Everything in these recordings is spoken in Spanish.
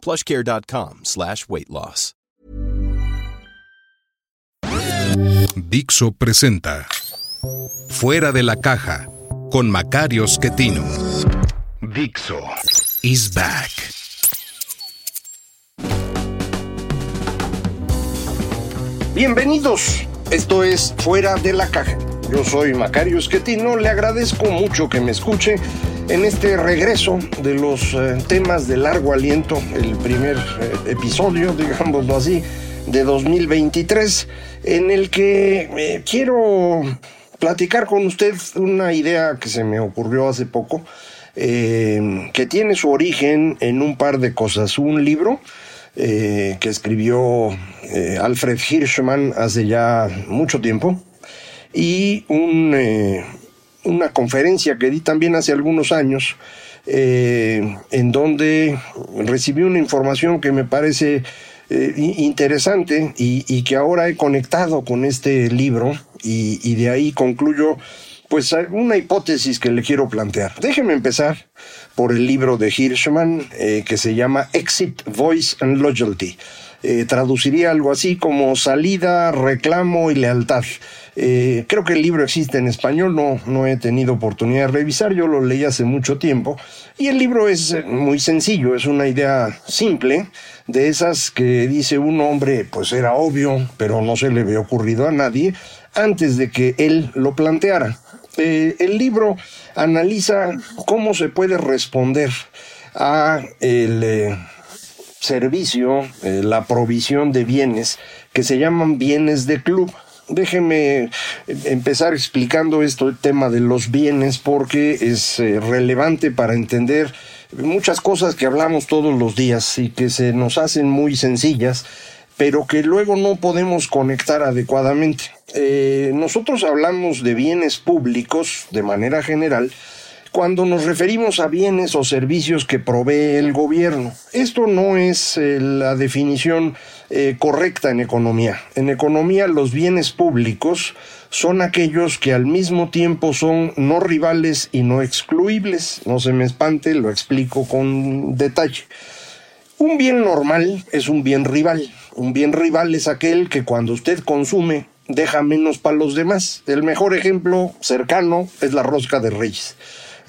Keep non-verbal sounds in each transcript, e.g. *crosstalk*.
plushcare.com slash weight loss. Dixo presenta Fuera de la caja con Macario Schettino. Dixo is back. Bienvenidos, esto es Fuera de la caja. Yo soy Macario Schettino, le agradezco mucho que me escuche en este regreso de los eh, temas de largo aliento, el primer eh, episodio, *laughs* digámoslo así, de 2023, en el que eh, quiero platicar con usted una idea que se me ocurrió hace poco, que tiene su origen en un par de cosas. Un libro que escribió Alfred Hirschman hace ya mucho tiempo y un una conferencia que di también hace algunos años, eh, en donde recibí una información que me parece eh, interesante y, que ahora he conectado con este libro y, de ahí concluyo pues una hipótesis que le quiero plantear. Déjeme empezar por el libro de Hirschman eh, que se llama Exit, Voice and Loyalty. traduciría algo así como salida, reclamo y lealtad. Eh, creo que el libro existe en español, no, no he tenido oportunidad de revisar, yo lo leí hace mucho tiempo. Y el libro es eh, muy sencillo, es una idea simple, de esas que dice un hombre, pues era obvio, pero no se le había ocurrido a nadie, antes de que él lo planteara. Eh, el libro analiza cómo se puede responder a el servicio, la provisión de bienes que se llaman bienes de club. Déjeme empezar explicando esto, el tema de los bienes, porque es eh, relevante para entender muchas cosas que hablamos todos los días y que se nos hacen muy sencillas, pero que luego no podemos conectar adecuadamente. Eh, nosotros hablamos de bienes públicos de manera general, cuando nos referimos a bienes o servicios que provee el gobierno. Esto no es eh, la definición eh, correcta en economía. En economía los bienes públicos son aquellos que al mismo tiempo son no rivales y no excluibles. No se me espante, lo explico con detalle. Un bien normal es un bien rival. Un bien rival es aquel que cuando usted consume deja menos para los demás. El mejor ejemplo cercano es la rosca de reyes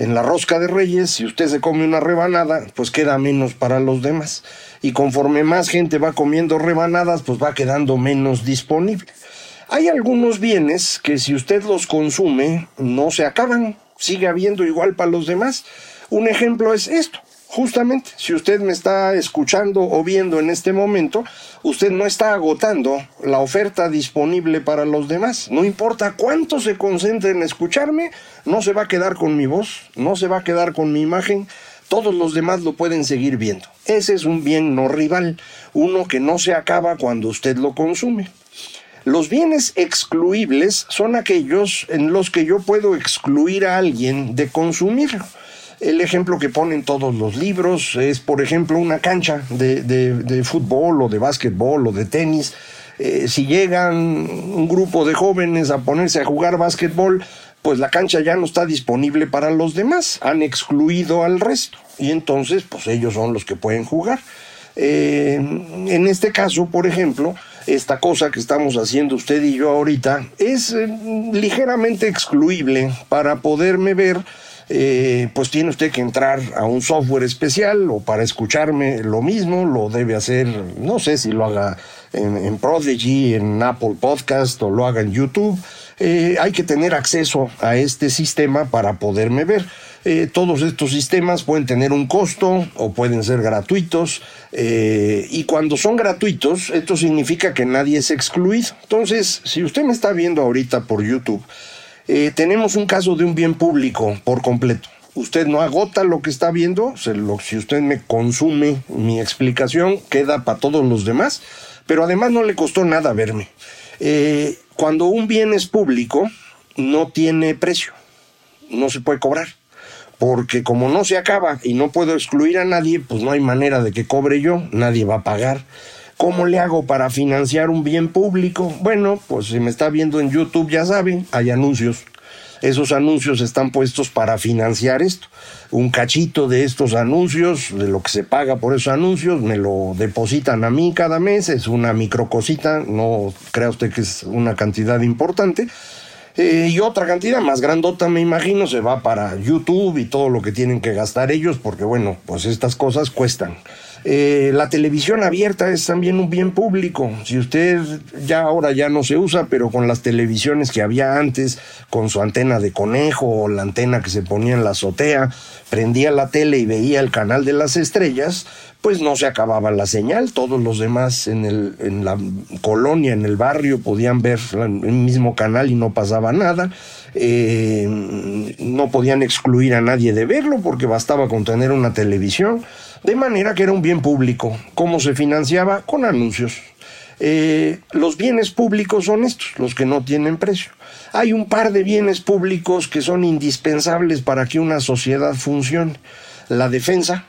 en la rosca de reyes, si usted se come una rebanada, pues queda menos para los demás. Y conforme más gente va comiendo rebanadas, pues va quedando menos disponible. Hay algunos bienes que si usted los consume, no se acaban, sigue habiendo igual para los demás. Un ejemplo es esto. Justamente, si usted me está escuchando o viendo en este momento, usted no está agotando la oferta disponible para los demás. No importa cuánto se concentre en escucharme, no se va a quedar con mi voz, no se va a quedar con mi imagen. Todos los demás lo pueden seguir viendo. Ese es un bien no rival, uno que no se acaba cuando usted lo consume. Los bienes excluibles son aquellos en los que yo puedo excluir a alguien de consumirlo. El ejemplo que ponen todos los libros es, por ejemplo, una cancha de, fútbol o de básquetbol o de tenis. Eh, si llegan un grupo de jóvenes a ponerse a jugar básquetbol, pues la cancha ya no está disponible para los demás, han excluido al resto y entonces pues ellos son los que pueden jugar. En este caso, por ejemplo, esta cosa que estamos haciendo usted y yo ahorita es eh, ligeramente excluible para poderme ver eh, pues tiene usted que entrar a un software especial o para escucharme lo mismo, lo debe hacer, no sé si lo haga en, Prodigy, en Apple Podcast o lo haga en YouTube. Eh, hay que tener acceso a este sistema para poderme ver. Eh, todos estos sistemas pueden tener un costo o pueden ser gratuitos y cuando son gratuitos esto significa que nadie es excluido. Entonces, si usted me está viendo ahorita por YouTube, eh, tenemos un caso de un bien público por completo. Usted no agota lo que está viendo, si usted me consume mi explicación, queda para todos los demás, pero además no le costó nada verme. Eh, cuando un bien es público, no tiene precio, no se puede cobrar porque como no se acaba y no puedo excluir a nadie, pues no hay manera de que cobre yo, nadie va a pagar. ¿Cómo le hago para financiar un bien público? Bueno, pues si me está viendo en YouTube ya saben, hay anuncios. Esos anuncios están puestos para financiar esto. Un cachito de estos anuncios, de lo que se paga por esos anuncios, me lo depositan a mí cada mes, es una microcosita, no crea usted que es una cantidad importante eh, y otra cantidad más grandota, me imagino, se va para YouTube y todo lo que tienen que gastar ellos, porque bueno, pues estas cosas cuestan. Eh, la televisión abierta es también un bien público. Si usted ya ahora ya no se usa, pero con las televisiones que había antes, con su antena de conejo o la antena que se ponía en la azotea, prendía la tele y veía el canal de las estrellas, pues no se acababa la señal. Todos los demás en, el, la colonia, en el barrio, podían ver el mismo canal y no pasaba nada. Eh, no podían excluir a nadie de verlo porque bastaba con tener una televisión. De manera que era un bien público. ¿Cómo se financiaba? Con anuncios. Eh, los bienes públicos son estos, los que no tienen precio. Hay un par de bienes públicos que son indispensables para que una sociedad funcione. La defensa,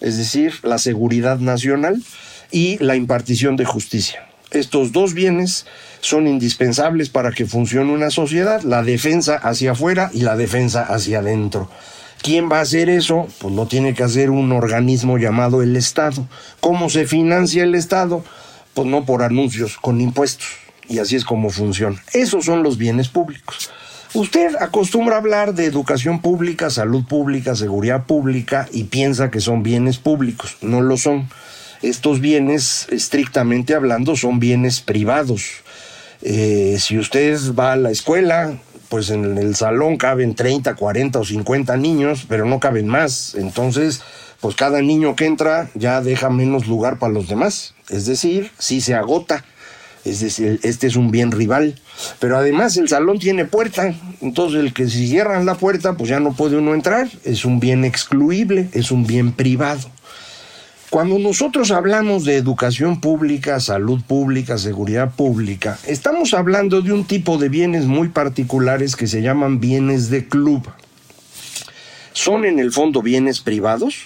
es decir, la seguridad nacional y la impartición de justicia. Estos dos bienes son indispensables para que funcione una sociedad, la defensa hacia afuera y la defensa hacia adentro. ¿Quién va a hacer eso? Pues lo tiene que hacer un organismo llamado el Estado. ¿Cómo se financia el Estado? Pues no por anuncios, con impuestos. Y así es como funciona. Esos son los bienes públicos. Usted acostumbra hablar de educación pública, salud pública, seguridad pública y piensa que son bienes públicos. No lo son. Estos bienes, estrictamente hablando, son bienes privados. Eh, si usted va a la escuela, pues en el salón caben 30, 40 o 50 niños, pero no caben más. Entonces, pues cada niño que entra ya deja menos lugar para los demás. Es decir, sí se agota. Es decir, este es un bien rival. Pero además el salón tiene puerta. Entonces el que si cierran la puerta, pues ya no puede uno entrar. Es un bien excluible, es un bien privado. Cuando nosotros hablamos de educación pública, salud pública, seguridad pública, estamos hablando de un tipo de bienes muy particulares que se llaman bienes de club. Son en el fondo bienes privados,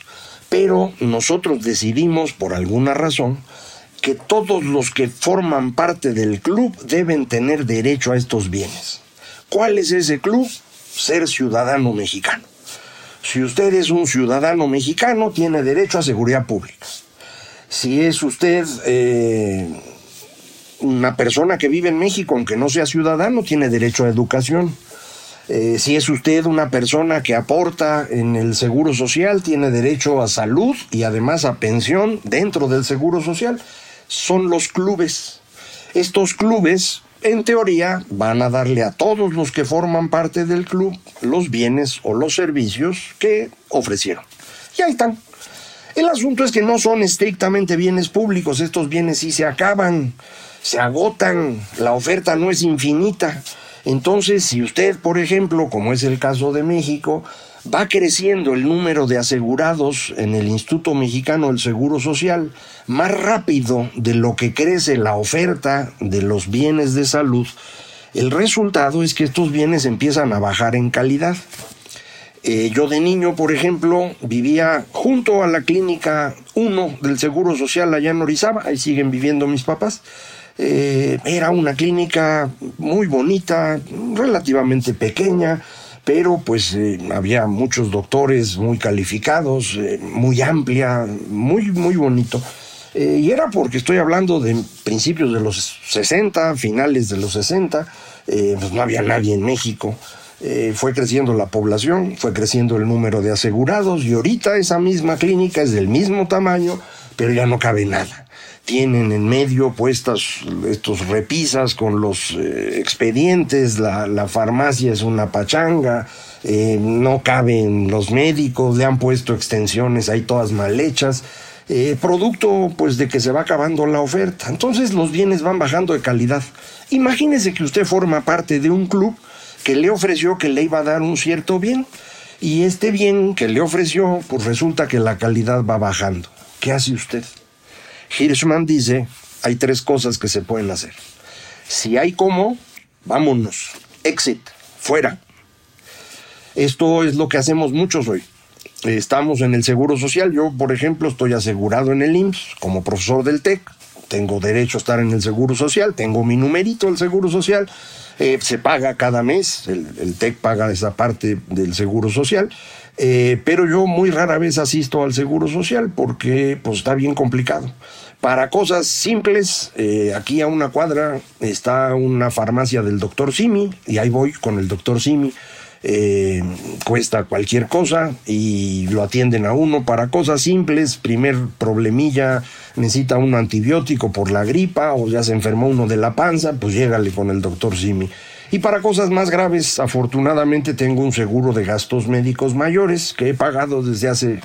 pero nosotros decidimos por alguna razón que todos los que forman parte del club deben tener derecho a estos bienes. ¿Cuál es ese club? Ser ciudadano mexicano. Si usted es un ciudadano mexicano, tiene derecho a seguridad pública. Si es usted eh, una persona que vive en México, aunque no sea ciudadano, tiene derecho a educación. Eh, si es usted una persona que aporta en el seguro social, tiene derecho a salud y además a pensión dentro del seguro social. Son los clubes. Estos clubes en teoría van a darle a todos los que forman parte del club los bienes o los servicios que ofrecieron. Y ahí están. El asunto es que no son estrictamente bienes públicos, estos bienes sí se acaban, se agotan, la oferta no es infinita. Entonces, si usted, por ejemplo, como es el caso de México, va creciendo el número de asegurados en el Instituto Mexicano del Seguro Social más rápido de lo que crece la oferta de los bienes de salud, el resultado es que estos bienes empiezan a bajar en calidad. Eh, yo de niño, por ejemplo, vivía junto a la clínica 1 del Seguro Social allá en Orizaba, ahí siguen viviendo mis papás. Eh, era una clínica muy bonita, relativamente pequeña, pero pues eh, había muchos doctores muy calificados, eh, muy amplia, muy, muy bonito. Eh, y era porque estoy hablando de principios de los 60, finales de los 60, pues no había nadie en México. fue creciendo la población, fue creciendo el número de asegurados y ahorita esa misma clínica es del mismo tamaño, pero ya no cabe nada tienen en medio puestas estos repisas con los eh, expedientes, la, farmacia es una pachanga, eh, no caben los médicos, le han puesto extensiones ahí todas mal hechas, eh, producto pues de que se va acabando la oferta. Entonces los bienes van bajando de calidad. Imagínese que usted forma parte de un club que le ofreció que le iba a dar un cierto bien y este bien que le ofreció pues resulta que la calidad va bajando. ¿Qué hace usted? Hirschman dice, hay tres cosas que se pueden hacer. Si hay cómo, vámonos. Exit, fuera. Esto es lo que hacemos muchos hoy. Estamos en el Seguro Social. Yo, por ejemplo, estoy asegurado en el IMSS como profesor del TEC. Tengo derecho a estar en el Seguro Social. Tengo mi numerito del Seguro Social. Eh, se paga cada mes. El, TEC paga esa parte del Seguro Social. Eh, pero yo muy rara vez asisto al Seguro Social porque pues, está bien complicado. Para cosas simples, eh, aquí a una cuadra está una farmacia del doctor Simi y ahí voy con el doctor Simi eh, cuesta cualquier cosa y lo atienden a uno para cosas simples, primer problemilla, necesita un antibiótico por la gripa o ya se enfermó uno de la panza, pues llégale con el doctor Simi. Y para cosas más graves, afortunadamente tengo un seguro de gastos médicos mayores que he pagado desde hace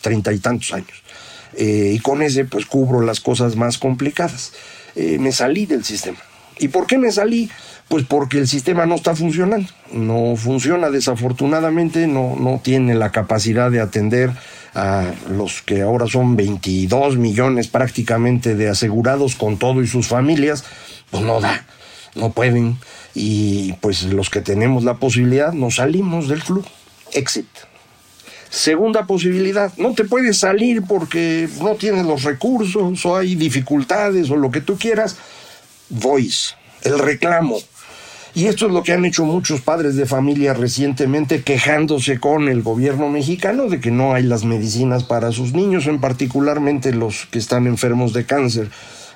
treinta y tantos años. Eh, y con ese pues cubro las cosas más complicadas. Eh, me salí del sistema. ¿Y por qué me salí? Pues porque el sistema no está funcionando, no funciona desafortunadamente, no, no tiene la capacidad de atender a los que ahora son 22 millones prácticamente de asegurados con todo y sus familias, pues no da, no pueden. Y pues los que tenemos la posibilidad nos salimos del club. Exit. Segunda posibilidad, no te puedes salir porque no tienes los recursos o hay dificultades o lo que tú quieras. Voice, el reclamo. Y esto es lo que han hecho muchos padres de familia recientemente quejándose con el gobierno mexicano de que no hay las medicinas para sus niños, en particularmente los que están enfermos de cáncer.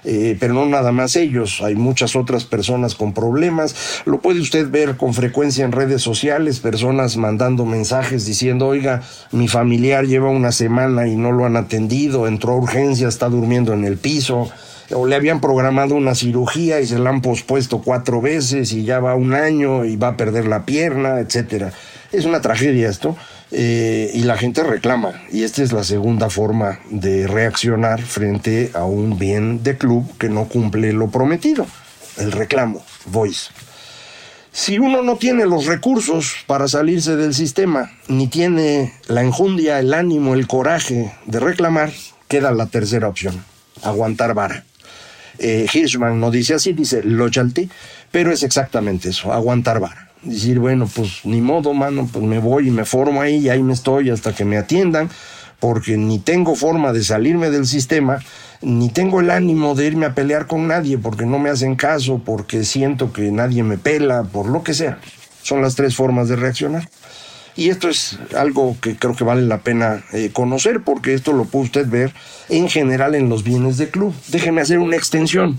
Eh, pero no nada más ellos, hay muchas otras personas con problemas. Lo puede usted ver con frecuencia en redes sociales, personas mandando mensajes diciendo, oiga, mi familiar lleva una semana y no lo han atendido, entró a urgencia, está durmiendo en el piso o le habían programado una cirugía y se la han pospuesto cuatro veces y ya va un año y va a perder la pierna, etcétera. Es una tragedia esto eh, y la gente reclama y esta es la segunda forma de reaccionar frente a un bien de club que no cumple lo prometido, el reclamo, voice. Si uno no tiene los recursos para salirse del sistema, ni tiene la enjundia, el ánimo, el coraje de reclamar, queda la tercera opción, aguantar vara. Eh, Hirschman no dice así, dice lochalti, pero es exactamente eso, aguantar vara. Decir, bueno, pues ni modo, mano, pues me voy y me formo ahí y ahí me estoy hasta que me atiendan, porque ni tengo forma de salirme del sistema, ni tengo el ánimo de irme a pelear con nadie porque no me hacen caso, porque siento que nadie me pela, por lo que sea. Son las tres formas de reaccionar. Y esto es algo que creo que vale la pena eh, conocer porque esto lo puede usted ver en general en los bienes de club. Déjeme hacer una extensión.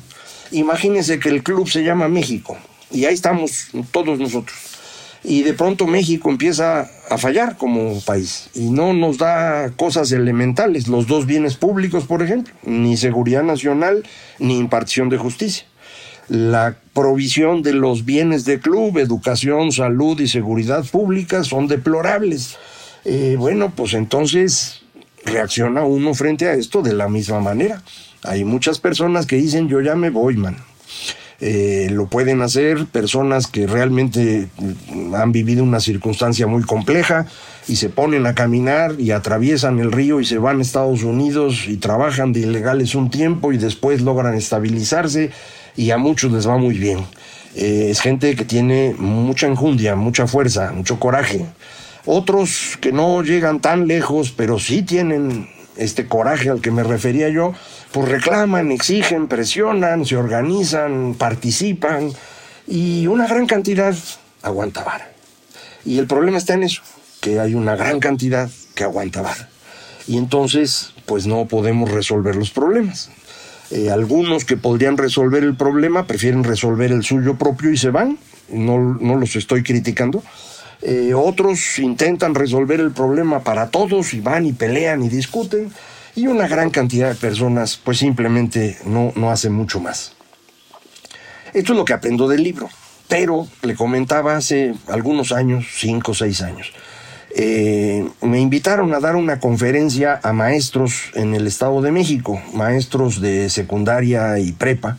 Imagínense que el club se llama México y ahí estamos todos nosotros. Y de pronto México empieza a fallar como país y no nos da cosas elementales, los dos bienes públicos, por ejemplo, ni seguridad nacional ni impartición de justicia la provisión de los bienes de club, educación, salud y seguridad pública son deplorables. Eh, bueno, pues entonces reacciona uno frente a esto de la misma manera. Hay muchas personas que dicen yo ya me voy, man. Eh, lo pueden hacer personas que realmente han vivido una circunstancia muy compleja y se ponen a caminar y atraviesan el río y se van a Estados Unidos y trabajan de ilegales un tiempo y después logran estabilizarse y a muchos les va muy bien. Eh, es gente que tiene mucha enjundia, mucha fuerza, mucho coraje. Otros que no llegan tan lejos, pero sí tienen este coraje al que me refería yo, pues reclaman, exigen, presionan, se organizan, participan y una gran cantidad aguanta vara. Y el problema está en eso, que hay una gran cantidad que aguanta vara. Y entonces, pues no podemos resolver los problemas. Eh, algunos que podrían resolver el problema prefieren resolver el suyo propio y se van, no, no los estoy criticando. Eh, otros intentan resolver el problema para todos y van y pelean y discuten. Y una gran cantidad de personas pues simplemente no, no hacen mucho más. Esto es lo que aprendo del libro, pero le comentaba hace algunos años, cinco o seis años. Eh, me invitaron a dar una conferencia a maestros en el Estado de México, maestros de secundaria y prepa.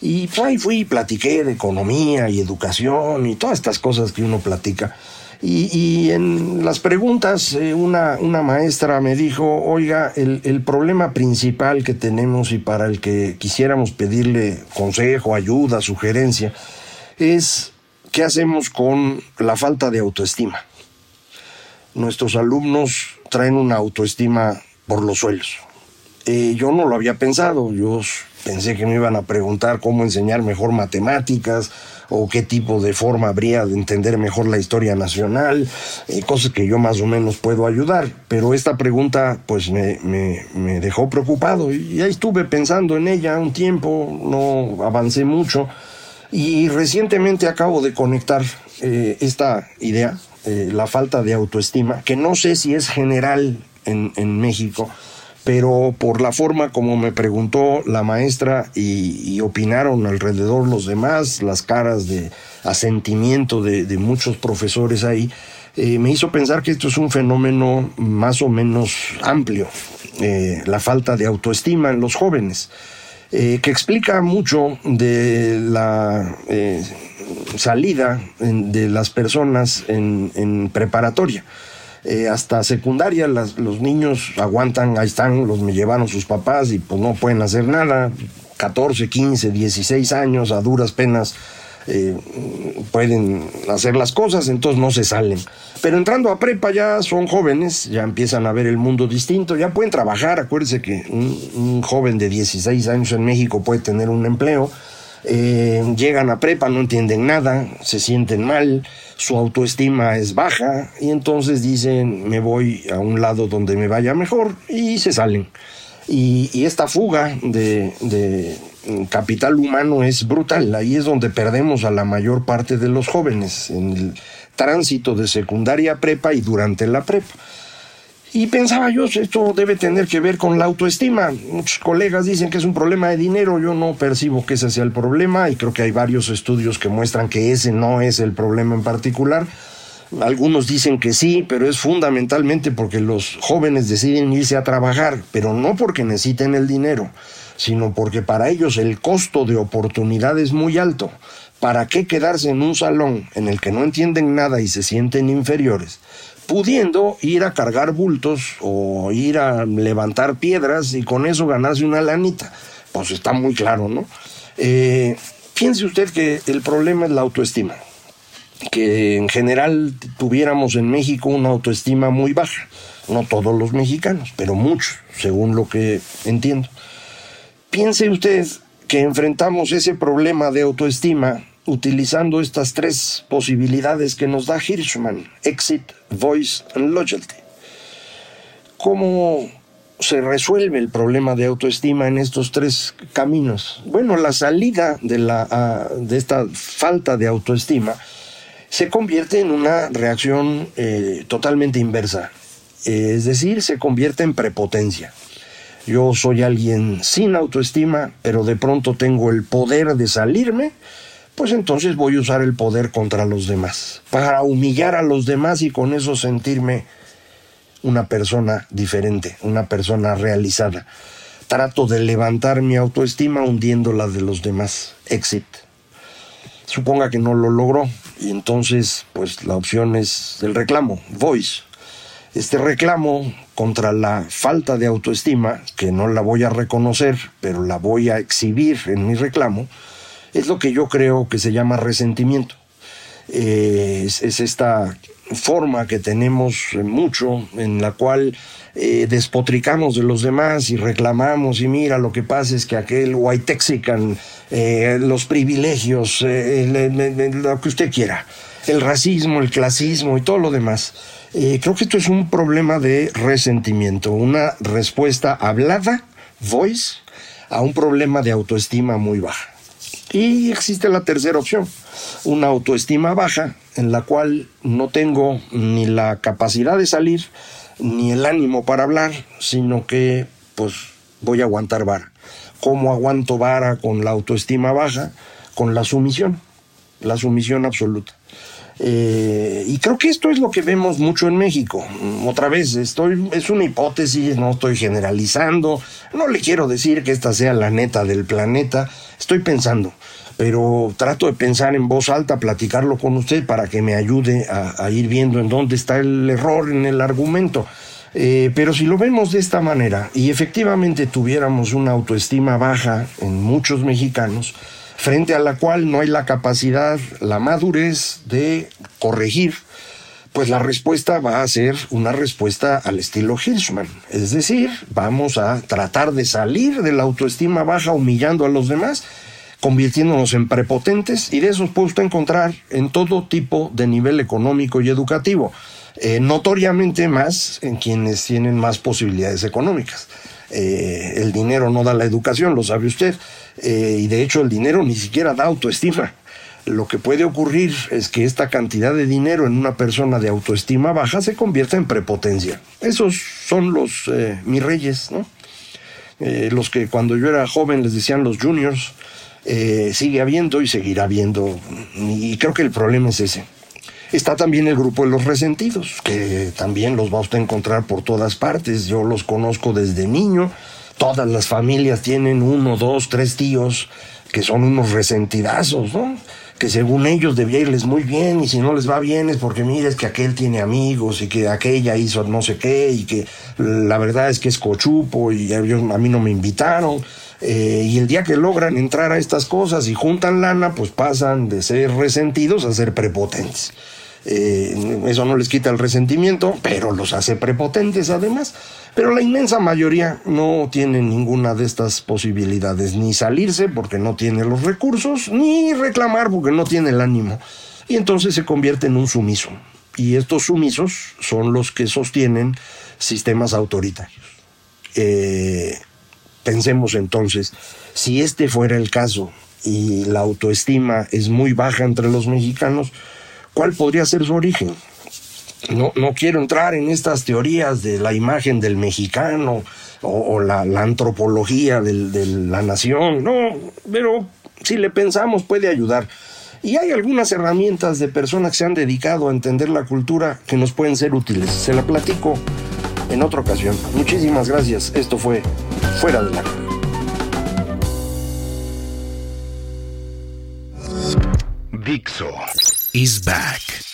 Y pues ahí fui y platiqué de economía y educación y todas estas cosas que uno platica. Y, en las preguntas, eh, una, una, maestra me dijo, oiga, el, el, problema principal que tenemos y para el que quisiéramos pedirle consejo, ayuda, sugerencia, es qué hacemos con la falta de autoestima. Nuestros alumnos traen una autoestima por los suelos. Eh, yo no lo había pensado, yo pensé que me iban a preguntar cómo enseñar mejor matemáticas o qué tipo de forma habría de entender mejor la historia nacional, eh, cosas que yo más o menos puedo ayudar. Pero esta pregunta pues me, me, dejó preocupado y ahí estuve pensando en ella un tiempo, no avancé mucho y recientemente acabo de conectar eh, esta idea, la falta de autoestima, que no sé si es general en, México, pero por la forma como me preguntó la maestra y, opinaron alrededor los demás, las caras de asentimiento de, muchos profesores ahí, eh, me hizo pensar que esto es un fenómeno más o menos amplio, eh, la falta de autoestima en los jóvenes, eh, que explica mucho de la salida de las personas en preparatoria. Eh, hasta secundaria los niños aguantan, ahí están, los me llevaron sus papás y pues no pueden hacer nada. 14, 15, 16 años, a duras penas eh, pueden hacer las cosas, entonces no se salen. Pero entrando a prepa ya son jóvenes, ya empiezan a ver el mundo distinto, ya pueden trabajar. Acuérdense que un joven de 16 años en México puede tener un empleo eh, llegan a prepa, no entienden nada, se sienten mal, su autoestima es baja y entonces dicen me voy a un lado donde me vaya mejor y se salen. Y, esta fuga de, de, capital humano es brutal, ahí es donde perdemos a la mayor parte de los jóvenes, en el tránsito de secundaria a prepa y durante la prepa. Y pensaba yo, esto debe tener que ver con la autoestima. Muchos colegas dicen que es un problema de dinero, yo no percibo que ese sea el problema y creo que hay varios estudios que muestran que ese no es el problema en particular. Algunos dicen que sí, pero es fundamentalmente porque los jóvenes deciden irse a trabajar, pero no porque necesiten el dinero, sino porque para ellos el costo de oportunidad es muy alto. ¿Para qué quedarse en un salón en el que no entienden nada y se sienten inferiores? pudiendo ir a cargar bultos o ir a levantar piedras y con eso ganarse una lanita. Pues está muy claro, ¿no? Eh, piense usted que el problema es la autoestima, que en general tuviéramos en México una autoestima muy baja, no todos los mexicanos, pero muchos, según lo que entiendo. Piense usted que enfrentamos ese problema de autoestima utilizando estas tres posibilidades que nos da Hirschman, exit, voice and loyalty. ¿Cómo se resuelve el problema de autoestima en estos tres caminos? Bueno, la salida de, la, de esta falta de autoestima se convierte en una reacción eh, totalmente inversa, es decir, se convierte en prepotencia. Yo soy alguien sin autoestima, pero de pronto tengo el poder de salirme pues entonces voy a usar el poder contra los demás, para humillar a los demás y con eso sentirme una persona diferente, una persona realizada. Trato de levantar mi autoestima hundiendo la de los demás. Exit. Suponga que no lo logró y entonces pues la opción es el reclamo, voice. Este reclamo contra la falta de autoestima, que no la voy a reconocer, pero la voy a exhibir en mi reclamo, es lo que yo creo que se llama resentimiento. Eh, es, esta forma que tenemos mucho en la cual eh, despotricamos de los demás y reclamamos y mira lo que pasa es que aquel white texican, eh, los privilegios, lo que usted quiera, el racismo, el clasismo y todo lo demás. creo que esto es un problema de resentimiento, una respuesta hablada, voice, a un problema de autoestima muy baja. Y existe la tercera opción, una autoestima baja en la cual no tengo ni la capacidad de salir ni el ánimo para hablar, sino que pues voy a aguantar vara. ¿Cómo aguanto vara con la autoestima baja? Con la sumisión, la sumisión absoluta. Eh, y creo que esto es lo que vemos mucho en México. Otra vez, estoy, es una hipótesis, no estoy generalizando, no le quiero decir que esta sea la neta del planeta, estoy pensando. pero trato de pensar en voz alta, platicarlo con usted para que me ayude a, ir viendo en dónde está el error en el argumento. Eh, pero si lo vemos de esta manera y efectivamente tuviéramos una autoestima baja en muchos mexicanos, frente a la cual no hay la capacidad, la madurez de corregir, pues la respuesta va a ser una respuesta al estilo Hirschman. Es decir, vamos a tratar de salir de la autoestima baja humillando a los demás, convirtiéndonos en prepotentes, y de esos puede usted encontrar en todo tipo de nivel económico y educativo. Eh, notoriamente más en quienes tienen más posibilidades económicas. Eh, el dinero no da la educación, lo sabe usted, eh, y de hecho el dinero ni siquiera da autoestima. Lo que puede ocurrir es que esta cantidad de dinero en una persona de autoestima baja se convierta en prepotencia. Esos son los mis reyes, ¿no? los que cuando yo era joven les decían los juniors, sigue habiendo y seguirá habiendo. Y creo que el problema es ese. Está también el grupo de los resentidos, que también los va usted a encontrar por todas partes. Yo los conozco desde niño. Todas las familias tienen uno, dos, tres tíos que son unos resentidazos, ¿no? Que según ellos debía irles muy bien y si no les va bien es porque mires que aquel tiene amigos y que aquella hizo no sé qué y que la verdad es que es cochupo y a mí no me invitaron. Eh, y el día que logran entrar a estas cosas y juntan lana, pues pasan de ser resentidos a ser prepotentes. Eh, eso no les quita el resentimiento, pero los hace prepotentes además. Pero la inmensa mayoría no tiene ninguna de estas posibilidades, ni salirse porque no tiene los recursos, ni reclamar porque no tiene el ánimo. Y entonces se convierte en un sumiso. Y estos sumisos son los que sostienen sistemas autoritarios. Eh, pensemos entonces, si este fuera el caso y la autoestima es muy baja entre los mexicanos, ¿Cuál podría ser su origen? No, no quiero entrar en estas teorías de la imagen del mexicano o, la, antropología de la nación, no, pero si le pensamos puede ayudar. Y hay algunas herramientas de personas que se han dedicado a entender la cultura que nos pueden ser útiles. Se la platico en otra ocasión. Muchísimas gracias. Esto fue Fuera de la Dixo is back.